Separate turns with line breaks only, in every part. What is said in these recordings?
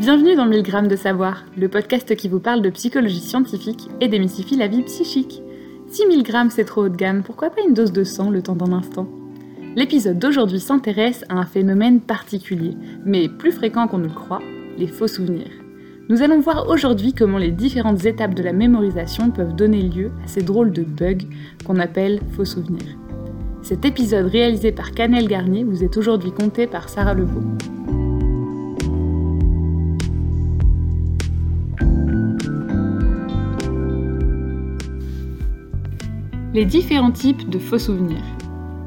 Bienvenue dans 1000 grammes de savoir, le podcast qui vous parle de psychologie scientifique et démystifie la vie psychique. 6000 grammes c'est trop haut de gamme, pourquoi pas une dose de sang le temps d'un instant? L'épisode d'aujourd'hui s'intéresse à un phénomène particulier, mais plus fréquent qu'on ne le croit, les faux souvenirs. Nous allons voir aujourd'hui comment les différentes étapes de la mémorisation peuvent donner lieu à ces drôles de bugs qu'on appelle faux souvenirs. Cet épisode réalisé par Canel Garnier vous est aujourd'hui compté par Sarah Lebeau. Les différents types de faux souvenirs.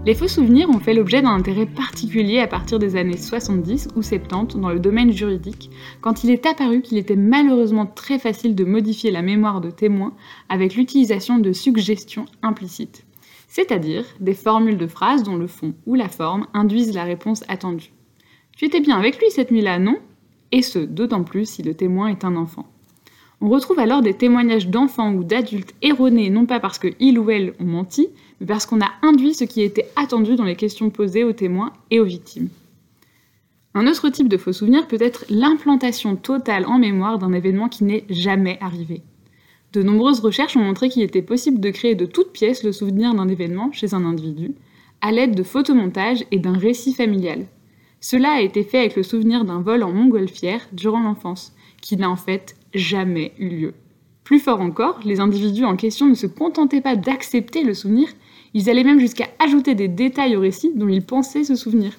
Les faux souvenirs ont fait l'objet d'un intérêt particulier à partir des années 70 ou 70 dans le domaine juridique, quand il est apparu qu'il était malheureusement très facile de modifier la mémoire de témoins avec l'utilisation de suggestions implicites, c'est-à-dire des formules de phrases dont le fond ou la forme induisent la réponse attendue. Tu étais bien avec lui cette nuit-là, non? Et ce, d'autant plus si le témoin est un enfant. On retrouve alors des témoignages d'enfants ou d'adultes erronés, non pas parce qu'ils ou elles ont menti, mais parce qu'on a induit ce qui était attendu dans les questions posées aux témoins et aux victimes. Un autre type de faux souvenir peut être l'implantation totale en mémoire d'un événement qui n'est jamais arrivé. De nombreuses recherches ont montré qu'il était possible de créer de toutes pièces le souvenir d'un événement chez un individu, à l'aide de photomontages et d'un récit familial. Cela a été fait avec le souvenir d'un vol en montgolfière durant l'enfance, qui n'a en fait jamais eu lieu. Plus fort encore, les individus en question ne se contentaient pas d'accepter le souvenir, ils allaient même jusqu'à ajouter des détails au récit dont ils pensaient se souvenir.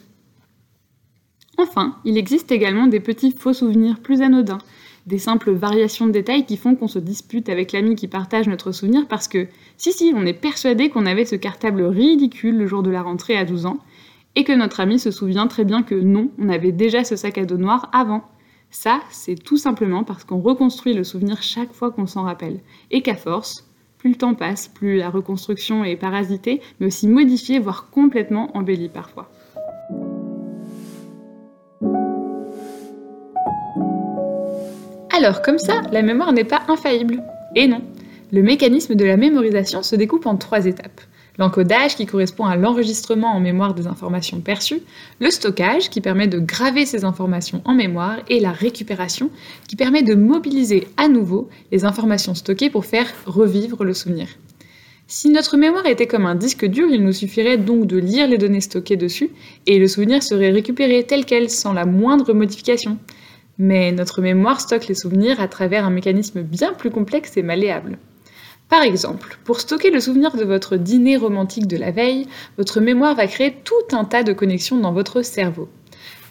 Enfin, il existe également des petits faux souvenirs plus anodins, des simples variations de détails qui font qu'on se dispute avec l'ami qui partage notre souvenir parce que, si si, on est persuadé qu'on avait ce cartable ridicule le jour de la rentrée à 12 ans, et que notre ami se souvient très bien que non, on avait déjà ce sac à dos noir avant. Ça, c'est tout simplement parce qu'on reconstruit le souvenir chaque fois qu'on s'en rappelle, et qu'à force, plus le temps passe, plus la reconstruction est parasitée, mais aussi modifiée, voire complètement embellie parfois. Alors, comme ça, la mémoire n'est pas infaillible. Et non, le mécanisme de la mémorisation se découpe en trois étapes l'encodage qui correspond à l'enregistrement en mémoire des informations perçues, le stockage qui permet de graver ces informations en mémoire et la récupération qui permet de mobiliser à nouveau les informations stockées pour faire revivre le souvenir. Si notre mémoire était comme un disque dur, il nous suffirait donc de lire les données stockées dessus et le souvenir serait récupéré tel quel sans la moindre modification. Mais notre mémoire stocke les souvenirs à travers un mécanisme bien plus complexe et malléable. Par exemple, pour stocker le souvenir de votre dîner romantique de la veille, votre mémoire va créer tout un tas de connexions dans votre cerveau.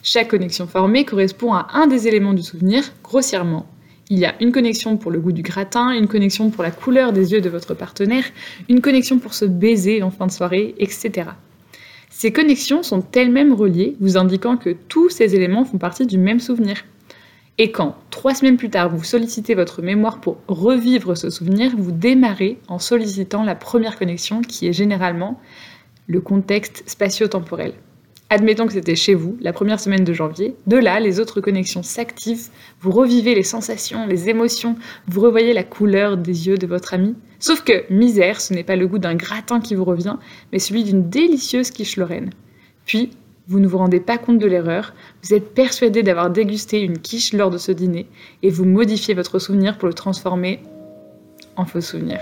Chaque connexion formée correspond à un des éléments du souvenir, grossièrement. Il y a une connexion pour le goût du gratin, une connexion pour la couleur des yeux de votre partenaire, une connexion pour se baiser en fin de soirée, etc. Ces connexions sont elles-mêmes reliées, vous indiquant que tous ces éléments font partie du même souvenir. Et quand, trois semaines plus tard, vous sollicitez votre mémoire pour revivre ce souvenir, vous démarrez en sollicitant la première connexion qui est généralement le contexte spatio-temporel. Admettons que c'était chez vous, la première semaine de janvier. De là, les autres connexions s'activent, vous revivez les sensations, les émotions, vous revoyez la couleur des yeux de votre ami. Sauf que, misère, ce n'est pas le goût d'un gratin qui vous revient, mais celui d'une délicieuse quiche lorraine. Puis, vous ne vous rendez pas compte de l'erreur, vous êtes persuadé d'avoir dégusté une quiche lors de ce dîner et vous modifiez votre souvenir pour le transformer en faux souvenir.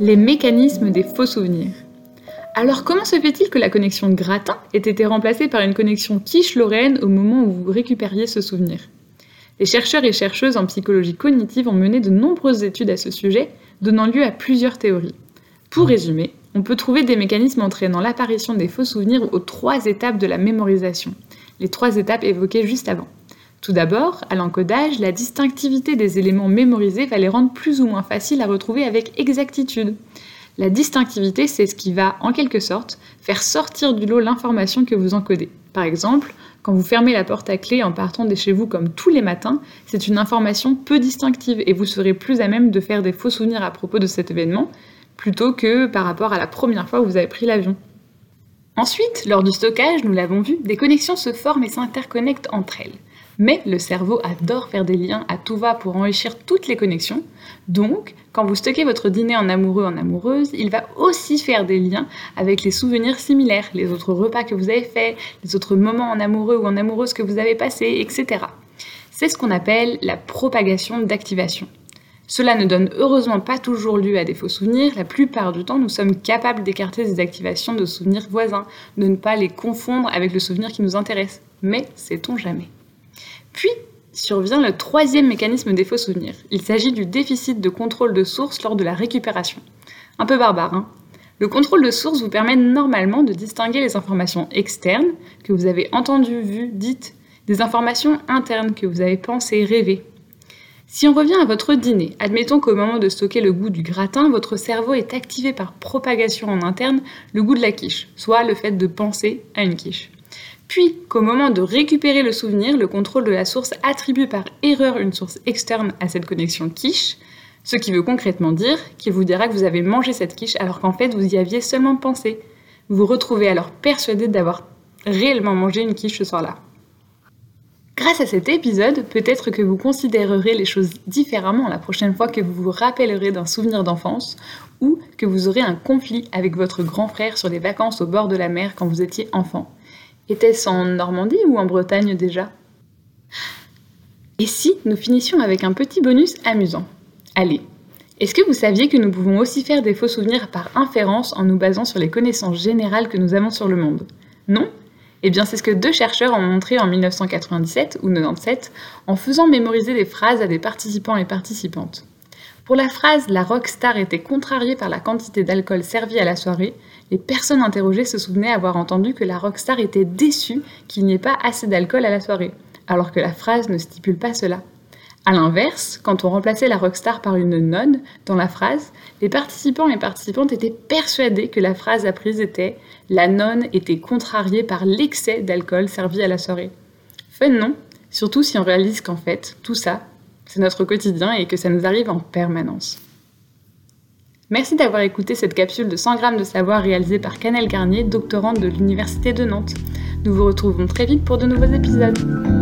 Les mécanismes des faux souvenirs. Alors comment se fait-il que la connexion gratin ait été remplacée par une connexion quiche-lorraine au moment où vous récupériez ce souvenir? Les chercheurs et chercheuses en psychologie cognitive ont mené de nombreuses études à ce sujet, donnant lieu à plusieurs théories. Pour résumer, on peut trouver des mécanismes entraînant l'apparition des faux souvenirs aux trois étapes de la mémorisation, les trois étapes évoquées juste avant. Tout d'abord, à l'encodage, la distinctivité des éléments mémorisés va les rendre plus ou moins faciles à retrouver avec exactitude. La distinctivité, c'est ce qui va, en quelque sorte, faire sortir du lot l'information que vous encodez. Par exemple, quand vous fermez la porte à clé en partant de chez vous comme tous les matins, c'est une information peu distinctive et vous serez plus à même de faire des faux souvenirs à propos de cet événement, plutôt que par rapport à la première fois où vous avez pris l'avion. Ensuite, lors du stockage, nous l'avons vu, des connexions se forment et s'interconnectent entre elles. Mais le cerveau adore faire des liens à tout va pour enrichir toutes les connexions. Donc, quand vous stockez votre dîner en amoureux en amoureuse, il va aussi faire des liens avec les souvenirs similaires, les autres repas que vous avez faits, les autres moments en amoureux ou en amoureuse que vous avez passés, etc. C'est ce qu'on appelle la propagation d'activation. Cela ne donne heureusement pas toujours lieu à des faux souvenirs. La plupart du temps, nous sommes capables d'écarter ces activations de souvenirs voisins, de ne pas les confondre avec le souvenir qui nous intéresse. Mais sait-on jamais puis survient le troisième mécanisme des faux souvenirs. Il s'agit du déficit de contrôle de source lors de la récupération. Un peu barbare, hein Le contrôle de source vous permet normalement de distinguer les informations externes que vous avez entendues, vues, dites, des informations internes que vous avez pensées, rêvées. Si on revient à votre dîner, admettons qu'au moment de stocker le goût du gratin, votre cerveau est activé par propagation en interne le goût de la quiche, soit le fait de penser à une quiche puis qu'au moment de récupérer le souvenir, le contrôle de la source attribue par erreur une source externe à cette connexion quiche, ce qui veut concrètement dire qu'il vous dira que vous avez mangé cette quiche alors qu'en fait vous y aviez seulement pensé. Vous vous retrouvez alors persuadé d'avoir réellement mangé une quiche ce soir-là. Grâce à cet épisode, peut-être que vous considérerez les choses différemment la prochaine fois que vous vous rappellerez d'un souvenir d'enfance ou que vous aurez un conflit avec votre grand frère sur des vacances au bord de la mer quand vous étiez enfant. Était-ce en Normandie ou en Bretagne déjà? Et si nous finissions avec un petit bonus amusant? Allez, est-ce que vous saviez que nous pouvons aussi faire des faux souvenirs par inférence en nous basant sur les connaissances générales que nous avons sur le monde? Non? Eh bien c'est ce que deux chercheurs ont montré en 1997 ou 97 en faisant mémoriser des phrases à des participants et participantes. Pour la phrase La rockstar était contrariée par la quantité d'alcool servi à la soirée, les personnes interrogées se souvenaient avoir entendu que la rockstar était déçue qu'il n'y ait pas assez d'alcool à la soirée, alors que la phrase ne stipule pas cela. A l'inverse, quand on remplaçait la rockstar par une nonne dans la phrase, les participants et participantes étaient persuadés que la phrase apprise était La nonne était contrariée par l'excès d'alcool servi à la soirée. Fun non? Surtout si on réalise qu'en fait, tout ça, c'est notre quotidien et que ça nous arrive en permanence. Merci d'avoir écouté cette capsule de 100 grammes de savoir réalisée par Canel Garnier, doctorante de l'Université de Nantes. Nous vous retrouvons très vite pour de nouveaux épisodes.